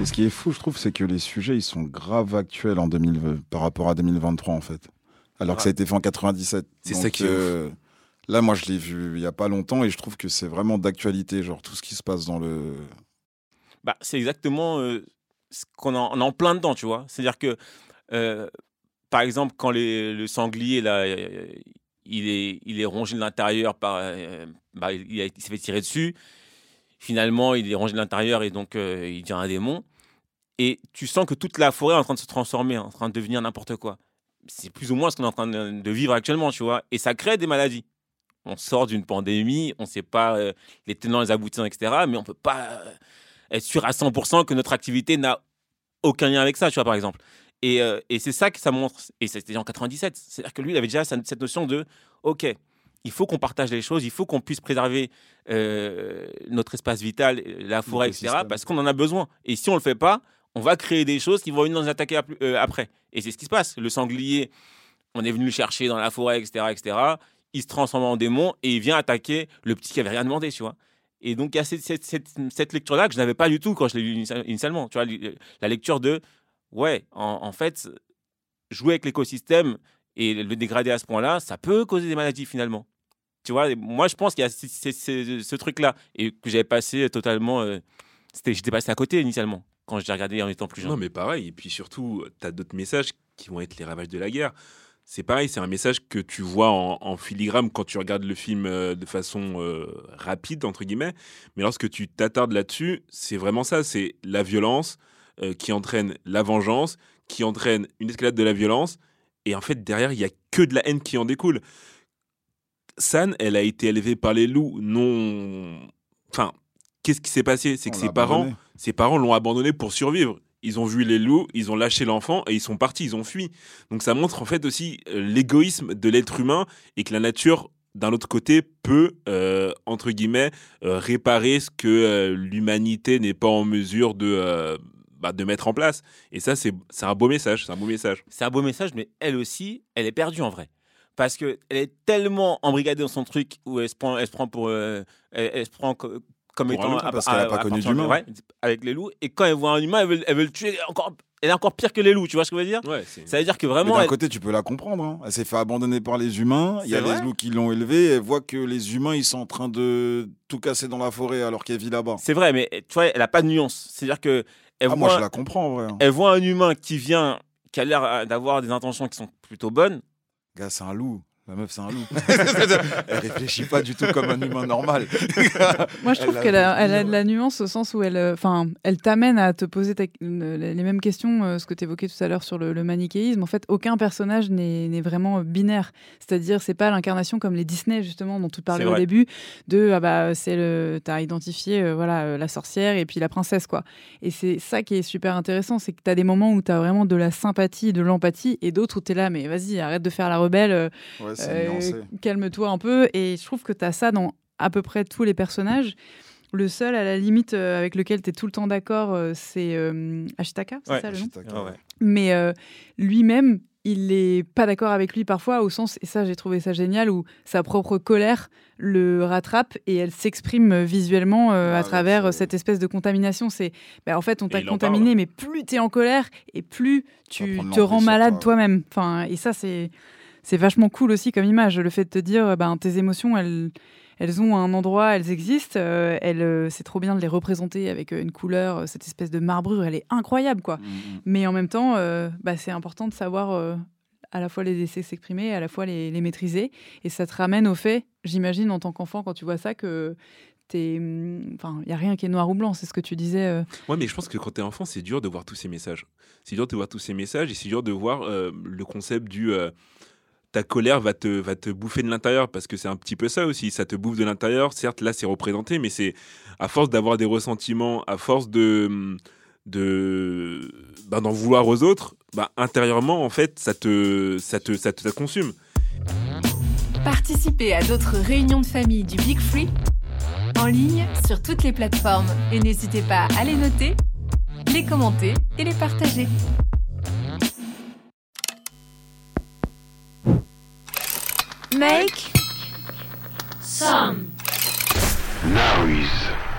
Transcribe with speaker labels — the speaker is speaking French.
Speaker 1: Et ce qui est fou, je trouve, c'est que les sujets, ils sont grave actuels en 2000, par rapport à 2023, en fait. Alors que ça a été fait en 97.
Speaker 2: C'est ça qui est
Speaker 1: euh, Là, moi, je l'ai vu il y a pas longtemps et je trouve que c'est vraiment d'actualité, genre tout ce qui se passe dans le.
Speaker 3: Bah, c'est exactement euh, ce qu'on en- on en plein dedans, tu vois. C'est-à-dire que, euh, par exemple, quand les- le sanglier, là, il est, il est rongé de l'intérieur par. euh, bah, il, s'est fait tirer dessus. Finalement, il est rongé de l'intérieur et donc euh, il devient un démon. Et tu sens que toute la forêt est en train de se transformer, en train de devenir n'importe quoi. C'est plus ou moins ce qu'on est en train de, de vivre actuellement, tu vois. Et ça crée des maladies. On sort d'une pandémie, on ne sait pas euh, les tenants, les aboutissants, etc. Mais on ne peut pas euh, être sûr à 100% que notre activité n'a aucun lien avec ça, tu vois, par exemple. Et, euh, et c'est ça que ça montre. Et c'était en 97. C'est-à-dire que lui, il avait déjà cette notion de OK, il faut qu'on partage les choses, il faut qu'on puisse préserver euh, notre espace vital, la forêt, etc., parce qu'on en a besoin. Et si on ne le fait pas, on va créer des choses qui vont venir nous attaquer euh, après. Et c'est ce qui se passe. Le sanglier, on est venu le chercher dans la forêt, etc., etc. Il se transforme en démon et il vient attaquer le petit qui avait rien demandé, tu vois. Et donc, il y a cette, cette- cette- cette lecture-là que je n'avais pas du tout quand je l'ai lu initia- initialement. Tu vois, la lecture de, ouais, en, fait, jouer avec l'écosystème et le dégrader à ce point-là, ça peut causer des maladies finalement. Tu vois, moi, je pense qu'il y a ce, truc-là et que j'avais passé totalement. euh, j'étais passé à côté initialement quand j'ai regardé en étant plus jeune.
Speaker 2: Non, mais pareil. Et puis surtout, tu as d'autres messages qui vont être les ravages de la guerre. C'est pareil, c'est un message que tu vois en, en filigrane quand tu regardes le film euh, de façon euh, rapide, entre guillemets. Mais lorsque tu t'attardes là-dessus, c'est vraiment ça. C'est la violence euh, qui entraîne la vengeance, qui entraîne une escalade de la violence. Et en fait, derrière, il n'y a que de la haine qui en découle. San, elle a été élevée par les loups. Non. Enfin, qu'est-ce qui s'est passé? C'est que ses parents
Speaker 1: abandonné.
Speaker 2: ses parents l'ont abandonné pour survivre. Ils ont vu les loups, ils ont lâché l'enfant et ils sont partis, ils ont fui. Donc ça montre en fait aussi euh, l'égoïsme de l'être humain et que la nature, d'un autre côté, peut, euh, entre guillemets, euh, réparer ce que euh, l'humanité n'est pas en mesure de, bah, de mettre en place. Et ça, c'est c'est un beau message, c'est un beau message.
Speaker 3: C'est un beau message, mais elle aussi, elle est perdue en vrai. Parce qu'elle est tellement embrigadée dans son truc où elle se prend, elle se prend pour. euh, elle, elle se prend co- comme
Speaker 1: Pour un
Speaker 3: étant.
Speaker 1: loup, parce qu'elle a pas connu d'humain.
Speaker 3: ouais, avec les loups. Et quand elle voit un humain, elle veut, elle veut le tuer encore. Elle est encore pire que les loups, tu vois ce que je veux dire?
Speaker 2: Ouais, c'est
Speaker 3: Ça veut dire que
Speaker 1: Mais
Speaker 3: vraiment.
Speaker 1: d'un
Speaker 3: elle-
Speaker 1: côté, tu peux la comprendre. hein. Elle s'est fait abandonner par les humains. Il y a les loups qui l'ont élevée. Elle voit que les humains, ils sont en train de tout casser dans la forêt alors qu'elle vit là-bas.
Speaker 3: C'est vrai, mais tu vois, elle a pas de nuance. C'est-à-dire que. Elle
Speaker 1: Ah,
Speaker 3: voit,
Speaker 1: moi, je la comprends, en vrai. hein.
Speaker 3: elle voit un humain qui vient, qui a l'air d'avoir des intentions qui sont plutôt bonnes.
Speaker 1: Gars, c'est un loup. La meuf, c'est un loup. elle réfléchit pas du tout comme un humain normal.
Speaker 4: Moi, je trouve qu'elle a,
Speaker 1: des
Speaker 4: elle a de la nuance au sens où elle, euh, enfin, elle t'amène à te poser ta- les mêmes questions, euh, ce que tu évoquais tout à l'heure sur le, le manichéisme. En fait, aucun personnage n'est vraiment euh, binaire. C'est-à-dire, c'est pas l'incarnation comme les Disney justement dont tu parlais au début de ah bah c'est le, t'as identifié voilà la sorcière et puis la princesse quoi. Et c'est ça qui est super intéressant, c'est que tu as des moments où tu as vraiment de la sympathie, de l'empathie, et d'autres où tu es là, mais vas-y, arrête de faire la rebelle.
Speaker 1: Ouais,
Speaker 4: euh, calme-toi un peu. Et je trouve que tu as ça dans à peu près tous les personnages. Le seul, à la limite, euh, avec lequel tu es tout le temps d'accord, euh, c'est euh, Ashitaka, c'est
Speaker 3: Ouais,
Speaker 4: ça le nom?
Speaker 1: Ashitaka,
Speaker 3: Ah ouais.
Speaker 4: Mais euh, lui-même, il n'est pas d'accord avec lui parfois, au sens, et ça j'ai trouvé ça génial, où sa propre colère le rattrape et elle s'exprime visuellement euh,
Speaker 1: Ah
Speaker 4: à travers euh, cette espèce de contamination. C'est, ben, en fait, on t'a contaminé, mais plus tu es en colère et plus tu te rends malade
Speaker 1: toi.
Speaker 4: toi-même. Enfin, et ça, c'est, c'est vachement cool aussi comme image, le fait de te dire, ben, tes émotions, elles, elles ont un endroit, elles existent, euh, elles, euh, c'est trop bien de les représenter avec euh, une couleur, euh, cette espèce de marbrure, elle est incroyable, quoi.
Speaker 1: Mm, mm.
Speaker 4: Mais en même temps, euh, bah, c'est important de savoir euh, à la fois les laisser s'exprimer, à la fois les, les maîtriser. Et ça te ramène au fait, j'imagine, en tant qu'enfant, quand tu vois ça, que t'es, hum, enfin, il n'y a rien qui est noir ou blanc, c'est ce que tu disais. euh.
Speaker 2: Ouais, mais je pense que quand t'es enfant, c'est dur de voir tous ces messages. C'est dur de voir tous ces messages et c'est dur de voir euh, le concept du euh, ta colère va te, bouffer de l'intérieur parce que c'est un petit peu ça aussi. Ça te bouffe de l'intérieur. Certes, là, c'est représenté, mais c'est à force d'avoir des ressentiments, à force de de bah, d'en vouloir aux autres, bah, intérieurement, en fait, ça te, ça te, te, ça te consume.
Speaker 5: Participez à d'autres réunions de famille du Big Free en ligne sur toutes les plateformes et n'hésitez pas à les noter, les commenter et les partager.
Speaker 6: make
Speaker 5: some
Speaker 7: noise.